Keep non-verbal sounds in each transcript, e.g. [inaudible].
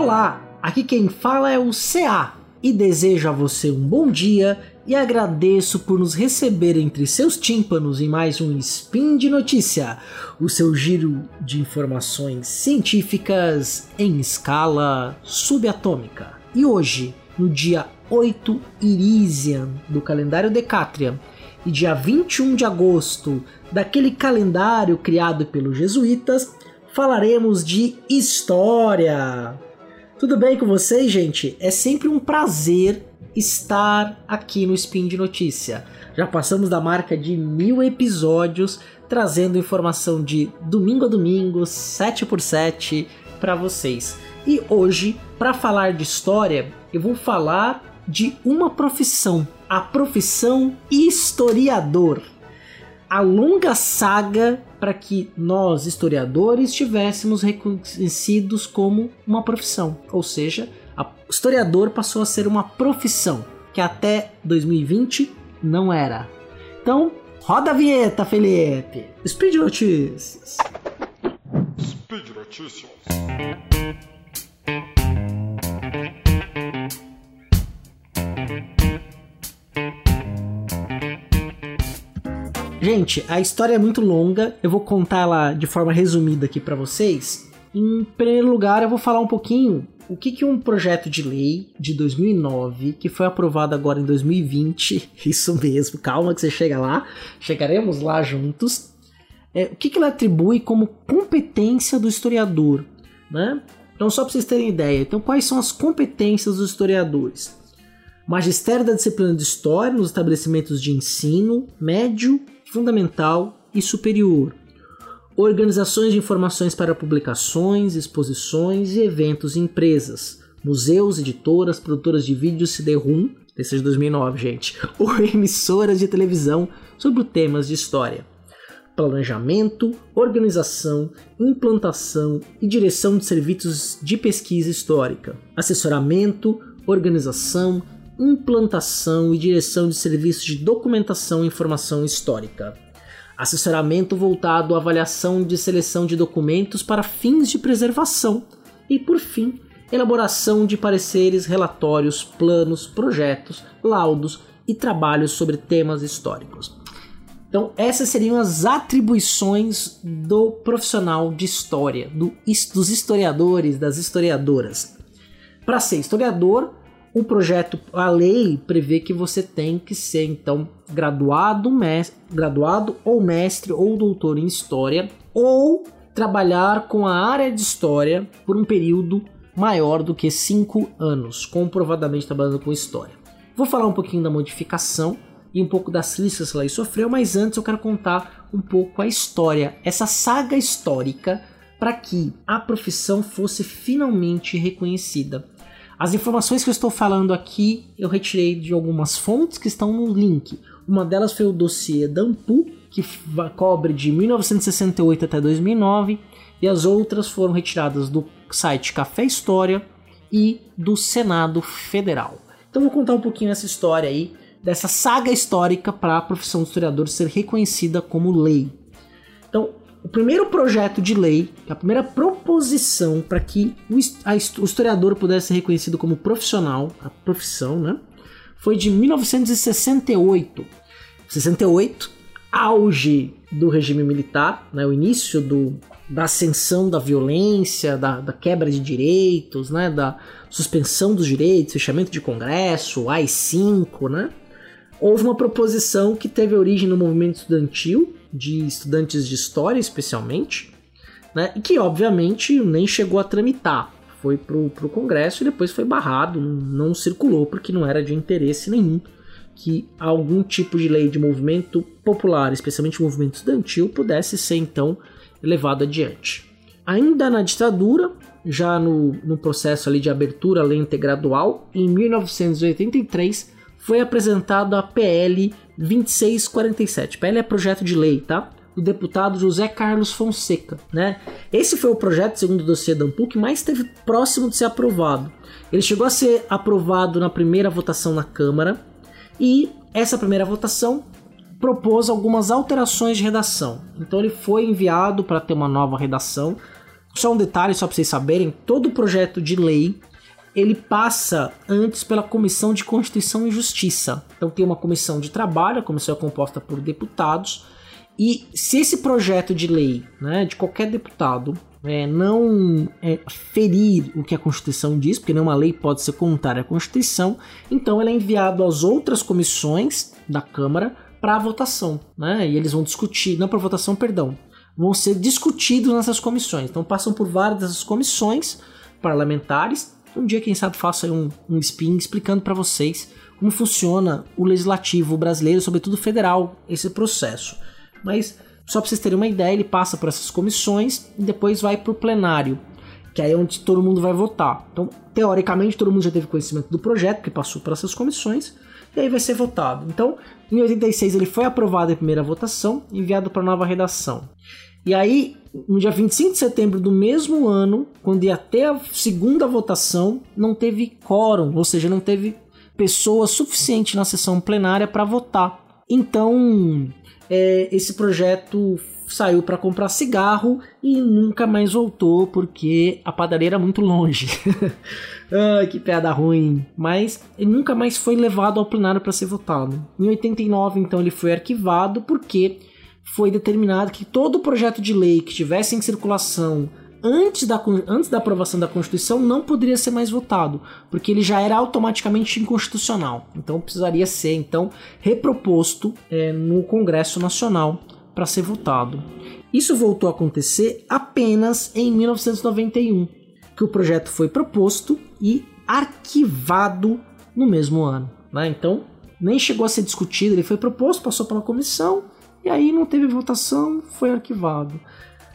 Olá, aqui quem fala é o CA e desejo a você um bom dia e agradeço por nos receber entre seus tímpanos em mais um Spin de Notícia, o seu giro de informações científicas em escala subatômica. E hoje, no dia 8 Irisian do calendário Decatrian e dia 21 de agosto daquele calendário criado pelos jesuítas, falaremos de história. Tudo bem com vocês, gente? É sempre um prazer estar aqui no Spin de Notícia. Já passamos da marca de mil episódios trazendo informação de domingo a domingo, 7 por 7 para vocês. E hoje, para falar de história, eu vou falar de uma profissão, a profissão historiador a longa saga para que nós, historiadores, tivéssemos reconhecidos como uma profissão. Ou seja, o historiador passou a ser uma profissão que até 2020 não era. Então, roda a vinheta, Felipe! Speed Notícias! Speed Notícias! Gente, a história é muito longa, eu vou contar ela de forma resumida aqui para vocês. Em primeiro lugar, eu vou falar um pouquinho o que, que um projeto de lei de 2009, que foi aprovado agora em 2020, [laughs] isso mesmo, calma que você chega lá, chegaremos lá juntos, é, o que, que ele atribui como competência do historiador, né? Então, só para vocês terem ideia, então quais são as competências dos historiadores? Magistério da disciplina de História nos estabelecimentos de ensino médio fundamental e superior, organizações de informações para publicações, exposições e eventos em empresas, museus, editoras, produtoras de vídeos CD-ROM, esse é de 2009, gente, [laughs] ou emissoras de televisão sobre temas de história. Planejamento, organização, implantação e direção de serviços de pesquisa histórica, assessoramento, organização, implantação e direção de serviços de documentação e informação histórica. Assessoramento voltado à avaliação de seleção de documentos para fins de preservação. E, por fim, elaboração de pareceres, relatórios, planos, projetos, laudos e trabalhos sobre temas históricos. Então, essas seriam as atribuições do profissional de história, do, dos historiadores, das historiadoras. Para ser historiador, o projeto, a lei prevê que você tem que ser então graduado, mestre, graduado ou mestre ou doutor em história ou trabalhar com a área de história por um período maior do que cinco anos, comprovadamente trabalhando com história. Vou falar um pouquinho da modificação e um pouco das críticas que ela sofreu, mas antes eu quero contar um pouco a história, essa saga histórica para que a profissão fosse finalmente reconhecida. As informações que eu estou falando aqui eu retirei de algumas fontes que estão no link. Uma delas foi o dossiê Dampu, que cobre de 1968 até 2009, e as outras foram retiradas do site Café História e do Senado Federal. Então vou contar um pouquinho essa história aí, dessa saga histórica para a profissão de historiador ser reconhecida como lei. O primeiro projeto de lei, a primeira proposição para que o, historiador pudesse ser reconhecido como profissional, a profissão, né, foi de 1968. 68, auge do regime militar, né, o início do, da ascensão da violência, da, da, quebra de direitos, né, da suspensão dos direitos, fechamento de congresso, AI-5, né? Houve uma proposição que teve origem no movimento estudantil de estudantes de história, especialmente, né? E que obviamente nem chegou a tramitar. Foi pro, pro Congresso e depois foi barrado, não, circulou porque não era de interesse nenhum que algum tipo de lei de movimento popular, especialmente movimento estudantil, pudesse ser então levado adiante. Ainda na ditadura, já no, no processo ali de abertura lenta e gradual, em 1983 foi apresentado a PL 2647. PL é projeto de lei, tá? Do deputado José Carlos Fonseca, né? Esse foi o projeto, segundo o dossiê da Ampul, que mais próximo de ser aprovado. Ele chegou a ser aprovado na primeira votação na Câmara e essa primeira votação propôs algumas alterações de redação. Então ele foi enviado para ter uma nova redação Só um detalhe, só para vocês saberem: todo projeto de lei ele passa antes pela Comissão de Constituição e Justiça. Então tem uma comissão de trabalho, a comissão é composta por deputados, e se esse projeto de lei, né, de qualquer deputado, é, não é, ferir o que a Constituição diz, porque nenhuma lei pode ser contrária à Constituição, então ele é enviado às outras comissões da Câmara para votação, né? E eles vão discutir, não para votação, perdão, vão ser discutidos nessas comissões. Então passam por várias dessas comissões parlamentares. Um dia, quem sabe, faço aí um, um spin explicando para vocês como funciona o legislativo brasileiro, sobretudo federal, esse processo. Mas só para vocês terem uma ideia, ele passa por essas comissões e depois vai para o plenário, que aí é onde todo mundo vai votar. Então, teoricamente, todo mundo já teve conhecimento do projeto, que passou por essas comissões, e aí vai ser votado. Então, em 86 ele foi aprovado em primeira votação, enviado para nova redação. E aí, no dia 25 de setembro do mesmo ano, quando ia até a segunda votação, não teve quórum, ou seja, não teve pessoa suficiente na sessão plenária para votar. Então, é, esse projeto saiu para comprar cigarro e nunca mais voltou porque a padaria era muito longe. [laughs] Ai, que piada ruim. Mas ele nunca mais foi levado ao plenário para ser votado. Em 89, então, ele foi arquivado porque foi determinado que todo projeto de lei que estivesse em circulação antes da, antes da aprovação da Constituição não poderia ser mais votado, porque ele já era automaticamente inconstitucional. Então precisaria ser então reproposto é, no Congresso Nacional para ser votado. Isso voltou a acontecer apenas em 1991, que o projeto foi proposto e arquivado no mesmo ano. Né? Então nem chegou a ser discutido, ele foi proposto, passou pela comissão e aí não teve votação, foi arquivado.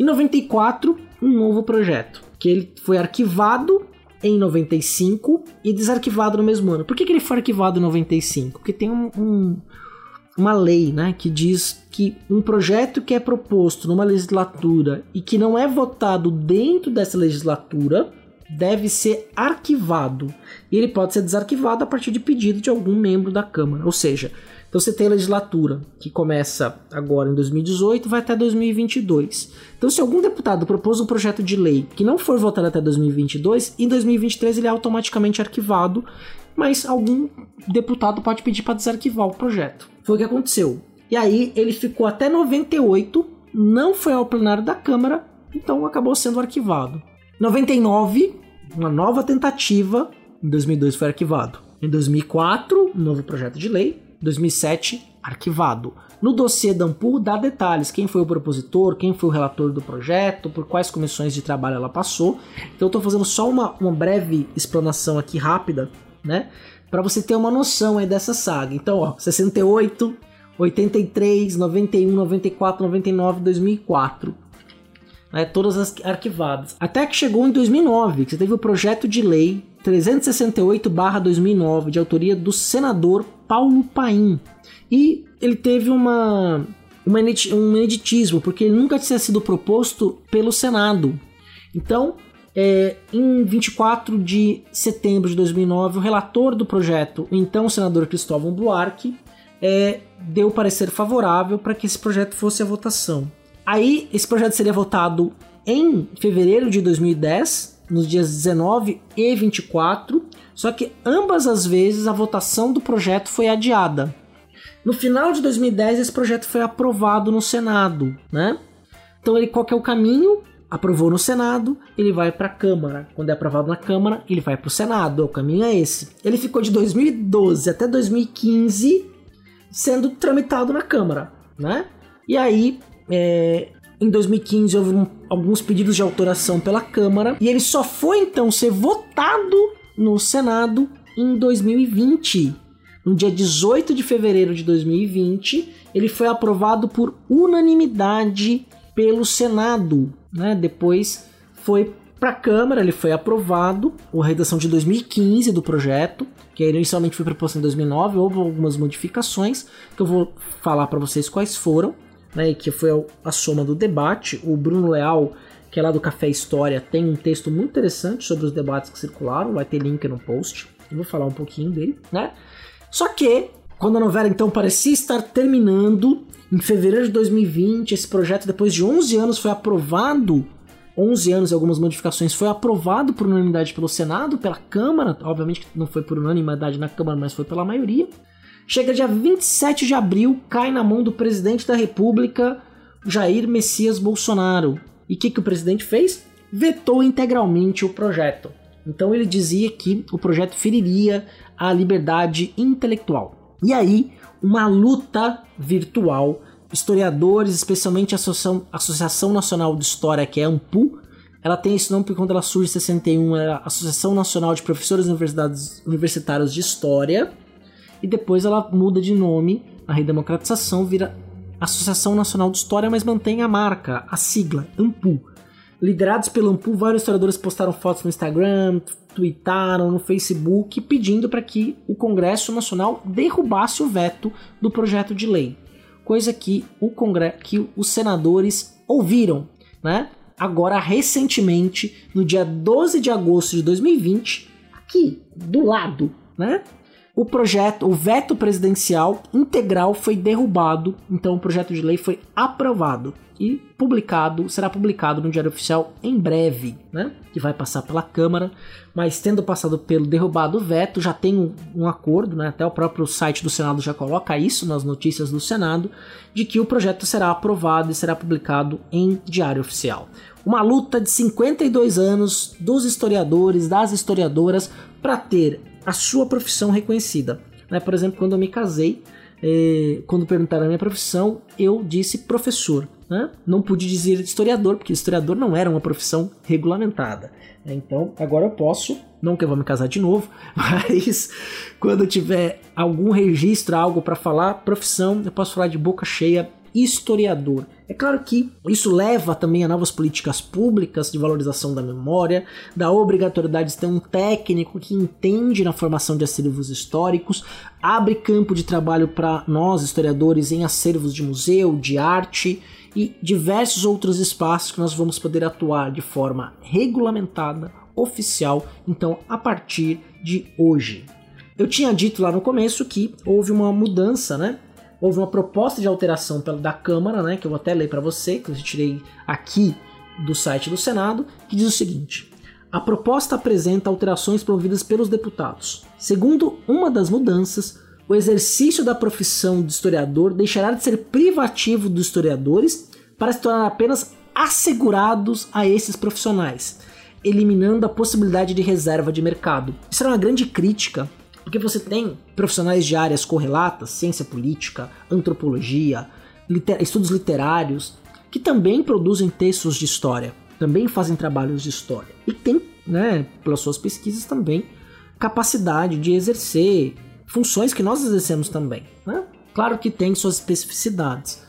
Em 94, um novo projeto, que ele foi arquivado em 95 e desarquivado no mesmo ano. Por que, que ele foi arquivado em 95? Porque tem um, um, uma lei né, que diz que um projeto que é proposto numa legislatura e que não é votado dentro dessa legislatura deve ser arquivado. E ele pode ser desarquivado a partir de pedido de algum membro da Câmara. Ou seja, então você tem a legislatura que começa agora em 2018 vai até 2022. Então se algum deputado propôs um projeto de lei que não for votado até 2022, em 2023 ele é automaticamente arquivado, mas algum deputado pode pedir para desarquivar o projeto. Foi o que aconteceu. E aí ele ficou até 98, não foi ao plenário da Câmara, então acabou sendo arquivado. 99, uma nova tentativa, em 2002 foi arquivado. Em 2004, um novo projeto de lei. 2007, arquivado. No dossiê da Ampul dá detalhes, quem foi o propositor, quem foi o relator do projeto, por quais comissões de trabalho ela passou. Então eu estou fazendo só uma, uma breve explanação aqui rápida, né? Para você ter uma noção aí dessa saga. Então, ó, 68, 83, 91, 94, 99, 2004. Né, todas as arquivadas. Até que chegou em 2009, que você teve o projeto de lei 368/2009, de autoria do senador Paulo Paim. E ele teve uma, uma um ineditismo, porque ele nunca tinha sido proposto pelo Senado. Então, é, em 24 de setembro de 2009, o relator do projeto, o então senador Cristóvão Buarque, é, deu parecer favorável para que esse projeto fosse a votação. Aí, esse projeto seria votado em fevereiro de 2010, nos dias 19 e 24, só que ambas as vezes a votação do projeto foi adiada. No final de 2010 esse projeto foi aprovado no Senado, né? Então ele qual é o caminho? Aprovou no Senado, ele vai para a Câmara. Quando é aprovado na Câmara, ele vai para o Senado. O caminho é esse. Ele ficou de 2012 até 2015 sendo tramitado na Câmara, né? E aí, é, em 2015 houve um, alguns pedidos de autoração pela Câmara e ele só foi então ser votado no Senado em 2020. No dia 18 de fevereiro de 2020, ele foi aprovado por unanimidade pelo Senado. Né? Depois foi para a Câmara, ele foi aprovado, a redação de 2015 do projeto, que inicialmente foi proposto em 2009, houve algumas modificações, que eu vou falar para vocês quais foram, né, que foi a soma do debate. O Bruno Leal que é lá do Café História, tem um texto muito interessante sobre os debates que circularam, vai ter link no post. Eu vou falar um pouquinho dele, né? Só que, quando a novela então parecia estar terminando, em fevereiro de 2020, esse projeto, depois de 11 anos, foi aprovado 11 anos e algumas modificações, foi aprovado por unanimidade pelo Senado, pela Câmara, obviamente não foi por unanimidade na Câmara, mas foi pela maioria. Chega dia 27 de abril, cai na mão do presidente da República, Jair Messias Bolsonaro. E o que, que o presidente fez? Vetou integralmente o projeto. Então ele dizia que o projeto feriria a liberdade intelectual. E aí, uma luta virtual historiadores, especialmente a Associação, Associação Nacional de História, que é a AMPU, ela tem esse nome porque quando ela surge em 61 era a Associação Nacional de Professores Universitários de História, e depois ela muda de nome, na redemocratização vira Associação Nacional de História, mas mantém a marca, a sigla, AMPU. Liderados pelo AMPU, vários historiadores postaram fotos no Instagram, tweetaram no Facebook pedindo para que o Congresso Nacional derrubasse o veto do projeto de lei coisa que o Congresso, que os senadores ouviram, né? Agora recentemente, no dia 12 de agosto de 2020, aqui do lado, né? O projeto, o veto presidencial integral foi derrubado, então o projeto de lei foi aprovado e publicado, será publicado no Diário Oficial em breve, né? Que vai passar pela Câmara, mas tendo passado pelo derrubado veto, já tem um, um, acordo, né? Até o próprio site do Senado já coloca isso nas notícias do Senado, de que o projeto será aprovado e será publicado em Diário Oficial. Uma luta de 52 anos dos historiadores, das historiadoras, para ter a sua profissão reconhecida. Né? Por exemplo, quando eu me casei, eh, quando perguntaram a minha profissão, eu disse professor. Né? Não pude dizer historiador, porque historiador não era uma profissão regulamentada. Então, agora eu posso, não que eu vou me casar de novo, [laughs] mas quando tiver algum registro, algo para falar, profissão, eu posso falar de boca cheia historiador. É claro que isso leva também a novas políticas públicas de valorização da memória, da obrigatoriedade de ter um técnico que entende na formação de acervos históricos, abre campo de trabalho para nós historiadores em acervos de museu, de arte e diversos outros espaços que nós vamos poder atuar de forma regulamentada, oficial, então a partir de hoje. Eu tinha dito lá no começo que houve uma mudança, né? Houve uma proposta de alteração da Câmara, né, que eu vou até ler para você, que eu tirei aqui do site do Senado, que diz o seguinte: a proposta apresenta alterações promovidas pelos deputados. Segundo uma das mudanças, o exercício da profissão de historiador deixará de ser privativo dos historiadores para se tornar apenas assegurados a esses profissionais, eliminando a possibilidade de reserva de mercado. Isso era uma grande crítica porque você tem profissionais de áreas correlatas, ciência política, antropologia, liter estudos literários, que também produzem textos de história, também fazem trabalhos de história. E tem, né, pelas suas pesquisas também, capacidade de exercer funções que nós exercemos também. Né? Claro que tem suas especificidades.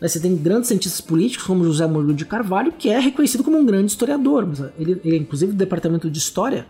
Você tem grandes cientistas políticos, como José Murilo de Carvalho, que é reconhecido como um grande historiador. Ele, ele inclusive, do departamento de história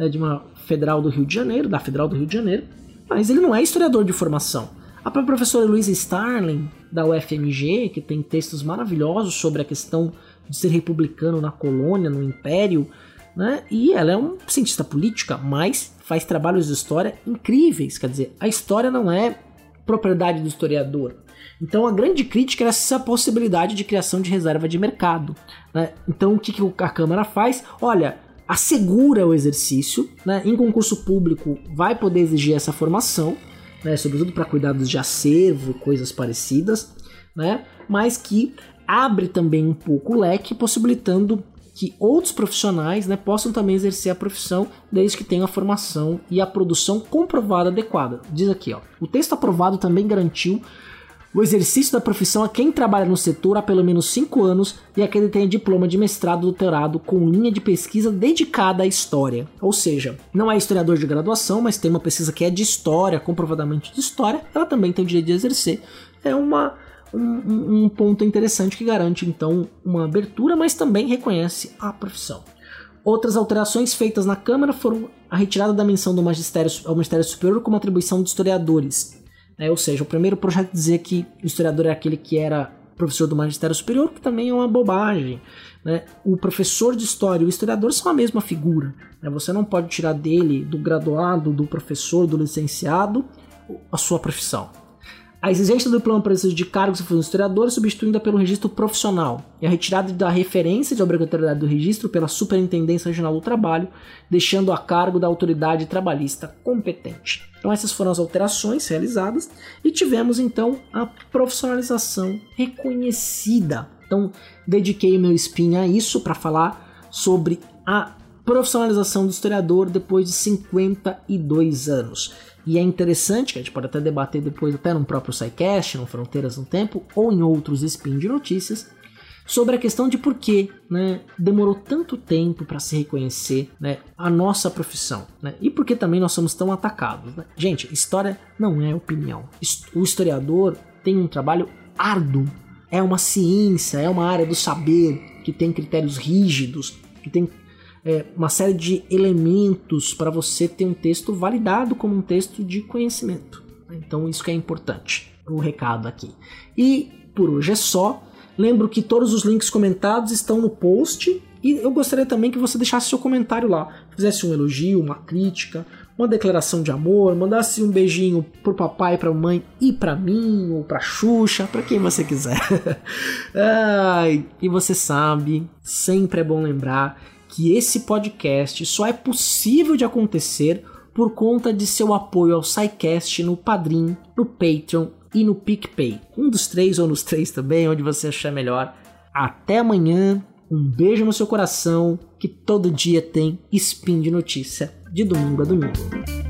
né, de uma federal do Rio de Janeiro, da Federal do Rio de Janeiro, mas ele não é historiador de formação. A própria professora Louise Starling, da UFMG, que tem textos maravilhosos sobre a questão de ser republicano na colônia, no império, né? E ela é um cientista política, mas faz trabalhos de história incríveis. Quer dizer, a história não é propriedade do historiador. Então a grande crítica era essa possibilidade de criação de reserva de mercado. Né? Então o que, que a Câmara faz? Olha, assegura o exercício, né? Em concurso público vai poder exigir essa formação, né? Sobretudo para cuidados de acervo, coisas parecidas, né? Mas que abre também um pouco o leque, possibilitando que outros profissionais né, possam também exercer a profissão desde que tenham a formação e a produção comprovada adequada. Diz aqui, ó, o texto aprovado também garantiu o exercício da profissão a quem trabalha no setor há pelo menos 5 anos e a quem tem diploma de mestrado ou doutorado com linha de pesquisa dedicada à história. Ou seja, não é historiador de graduação, mas tem uma pesquisa que é de história, comprovadamente de história, ela também tem o direito de exercer. É uma, um, um ponto interessante que garante então uma abertura, mas também reconhece a profissão. Outras alterações feitas na Câmara foram a retirada da menção do magistério ao Ministério Superior como atribuição de historiadores, é, ou seja, o primeiro projeto dizia que o historiador é aquele que era professor do magistério superior, que também é uma bobagem. Né? O professor de história e o historiador são a mesma figura. Né? Você não pode tirar dele, do graduado, do professor, do licenciado, a sua profissão. A exigência do para exercício de cargos e funções historiadores substituída pelo registro profissional e a retirada da referência de obrigatoriedade do registro pela Superintendência Regional do Trabalho, deixando a cargo da autoridade trabalhista competente. Então essas foram as alterações realizadas e tivemos então a profissionalização reconhecida. Então dediquei meu spin a isso para falar sobre a profissionalização do historiador depois de 52 anos. E é interessante, que a gente pode até debater depois, até no próprio SciCast, no Fronteiras no Tempo, ou em outros spin de notícias, sobre a questão de por que né, demorou tanto tempo para se reconhecer né, a nossa profissão. Né, e por que também nós somos tão atacados. Né? Gente, história não é opinião. O historiador tem um trabalho árduo. É uma ciência, é uma área do saber que tem critérios rígidos, que tem é, uma série de elementos para você ter um texto validado como um texto de conhecimento. Então isso que é importante, o recado aqui. E por hoje é só. Lembro que todos os links comentados estão no post e eu gostaria também que você deixasse seu comentário lá, fizesse um elogio, uma crítica, uma declaração de amor, mandasse um beijinho pro papai, pra mãe e pra mim, ou pra Xuxa, pra quem você quiser. [laughs] Ai, e você sabe, sempre é bom lembrar que esse podcast só é possível de acontecer por conta de seu apoio ao SciCast no Padrim, no Patreon e no PicPay. Um dos três ou nos três também, onde você achar melhor. Até amanhã, um beijo no seu coração, que todo dia tem spin de notícia, de domingo a domingo.